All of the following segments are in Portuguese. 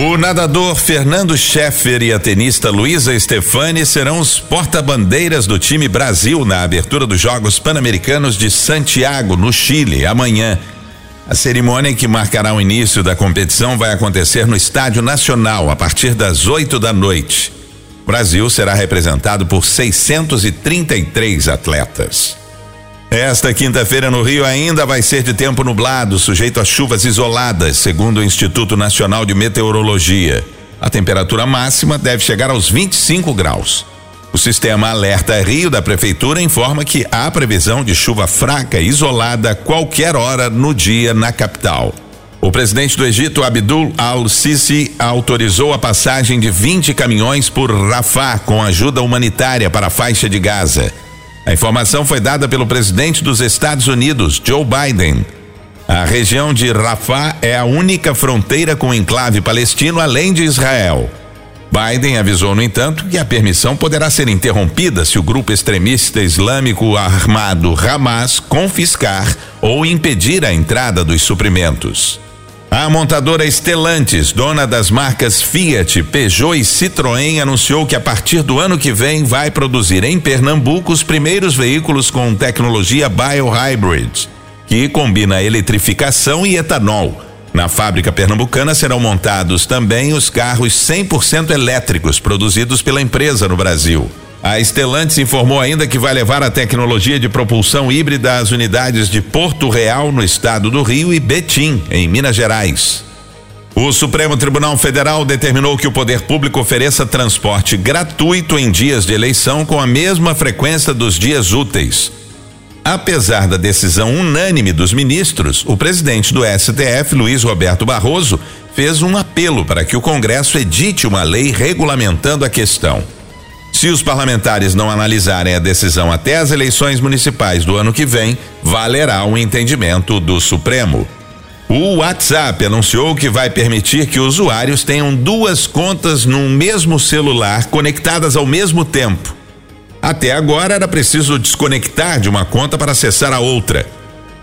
O nadador Fernando Scheffer e a tenista Luísa Stefani serão os porta-bandeiras do time Brasil na abertura dos Jogos Pan-Americanos de Santiago, no Chile, amanhã. A cerimônia que marcará o início da competição vai acontecer no Estádio Nacional a partir das 8 da noite. O Brasil será representado por 633 atletas. Esta quinta-feira no Rio ainda vai ser de tempo nublado, sujeito a chuvas isoladas, segundo o Instituto Nacional de Meteorologia. A temperatura máxima deve chegar aos 25 graus. O sistema Alerta Rio da Prefeitura informa que há previsão de chuva fraca isolada qualquer hora no dia na capital. O presidente do Egito, Abdul al-Sisi, autorizou a passagem de 20 caminhões por Rafah com ajuda humanitária para a faixa de Gaza. A informação foi dada pelo presidente dos Estados Unidos, Joe Biden. A região de Rafah é a única fronteira com o enclave palestino além de Israel. Biden avisou, no entanto, que a permissão poderá ser interrompida se o grupo extremista islâmico armado Hamas confiscar ou impedir a entrada dos suprimentos. A montadora Stellantis, dona das marcas Fiat, Peugeot e Citroën, anunciou que a partir do ano que vem vai produzir em Pernambuco os primeiros veículos com tecnologia Biohybrid, que combina eletrificação e etanol. Na fábrica pernambucana serão montados também os carros 100% elétricos produzidos pela empresa no Brasil. A Stellantis informou ainda que vai levar a tecnologia de propulsão híbrida às unidades de Porto Real, no estado do Rio, e Betim, em Minas Gerais. O Supremo Tribunal Federal determinou que o poder público ofereça transporte gratuito em dias de eleição com a mesma frequência dos dias úteis. Apesar da decisão unânime dos ministros, o presidente do STF, Luiz Roberto Barroso, fez um apelo para que o Congresso edite uma lei regulamentando a questão. Se os parlamentares não analisarem a decisão até as eleições municipais do ano que vem, valerá o um entendimento do Supremo. O WhatsApp anunciou que vai permitir que usuários tenham duas contas no mesmo celular conectadas ao mesmo tempo. Até agora era preciso desconectar de uma conta para acessar a outra.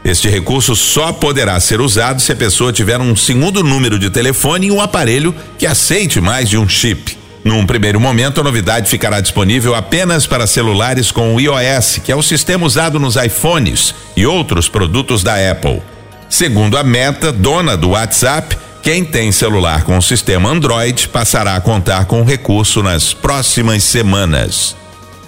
Este recurso só poderá ser usado se a pessoa tiver um segundo número de telefone e um aparelho que aceite mais de um chip. Num primeiro momento, a novidade ficará disponível apenas para celulares com o iOS, que é o sistema usado nos iPhones e outros produtos da Apple. Segundo a Meta, dona do WhatsApp, quem tem celular com o sistema Android passará a contar com o recurso nas próximas semanas.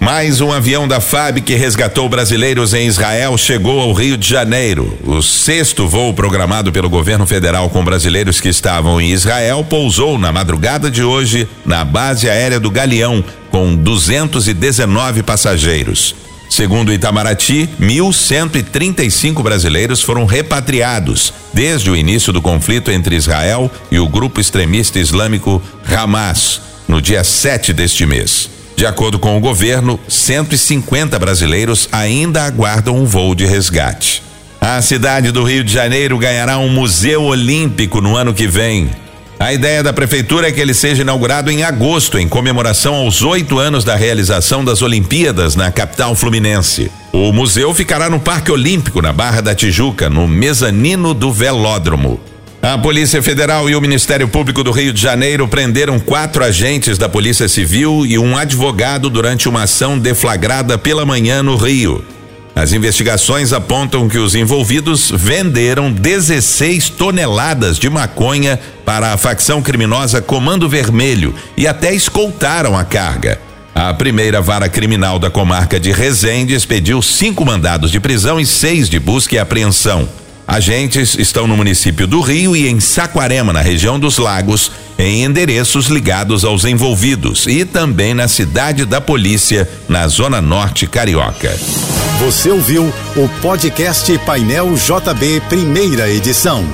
Mais um avião da FAB que resgatou brasileiros em Israel chegou ao Rio de Janeiro. O sexto voo programado pelo governo federal com brasileiros que estavam em Israel pousou na madrugada de hoje na base aérea do Galeão, com 219 passageiros. Segundo Itamaraty, 1.135 brasileiros foram repatriados desde o início do conflito entre Israel e o grupo extremista islâmico Hamas, no dia 7 deste mês. De acordo com o governo, 150 brasileiros ainda aguardam um voo de resgate. A cidade do Rio de Janeiro ganhará um museu olímpico no ano que vem. A ideia da prefeitura é que ele seja inaugurado em agosto, em comemoração aos oito anos da realização das Olimpíadas na capital fluminense. O museu ficará no Parque Olímpico, na Barra da Tijuca, no mezanino do velódromo. A Polícia Federal e o Ministério Público do Rio de Janeiro prenderam quatro agentes da Polícia Civil e um advogado durante uma ação deflagrada pela manhã no Rio. As investigações apontam que os envolvidos venderam 16 toneladas de maconha para a facção criminosa Comando Vermelho e até escoltaram a carga. A primeira vara criminal da comarca de Resende expediu cinco mandados de prisão e seis de busca e apreensão. Agentes estão no município do Rio e em Saquarema, na região dos Lagos, em endereços ligados aos envolvidos e também na cidade da polícia, na Zona Norte Carioca. Você ouviu o podcast Painel JB, primeira edição.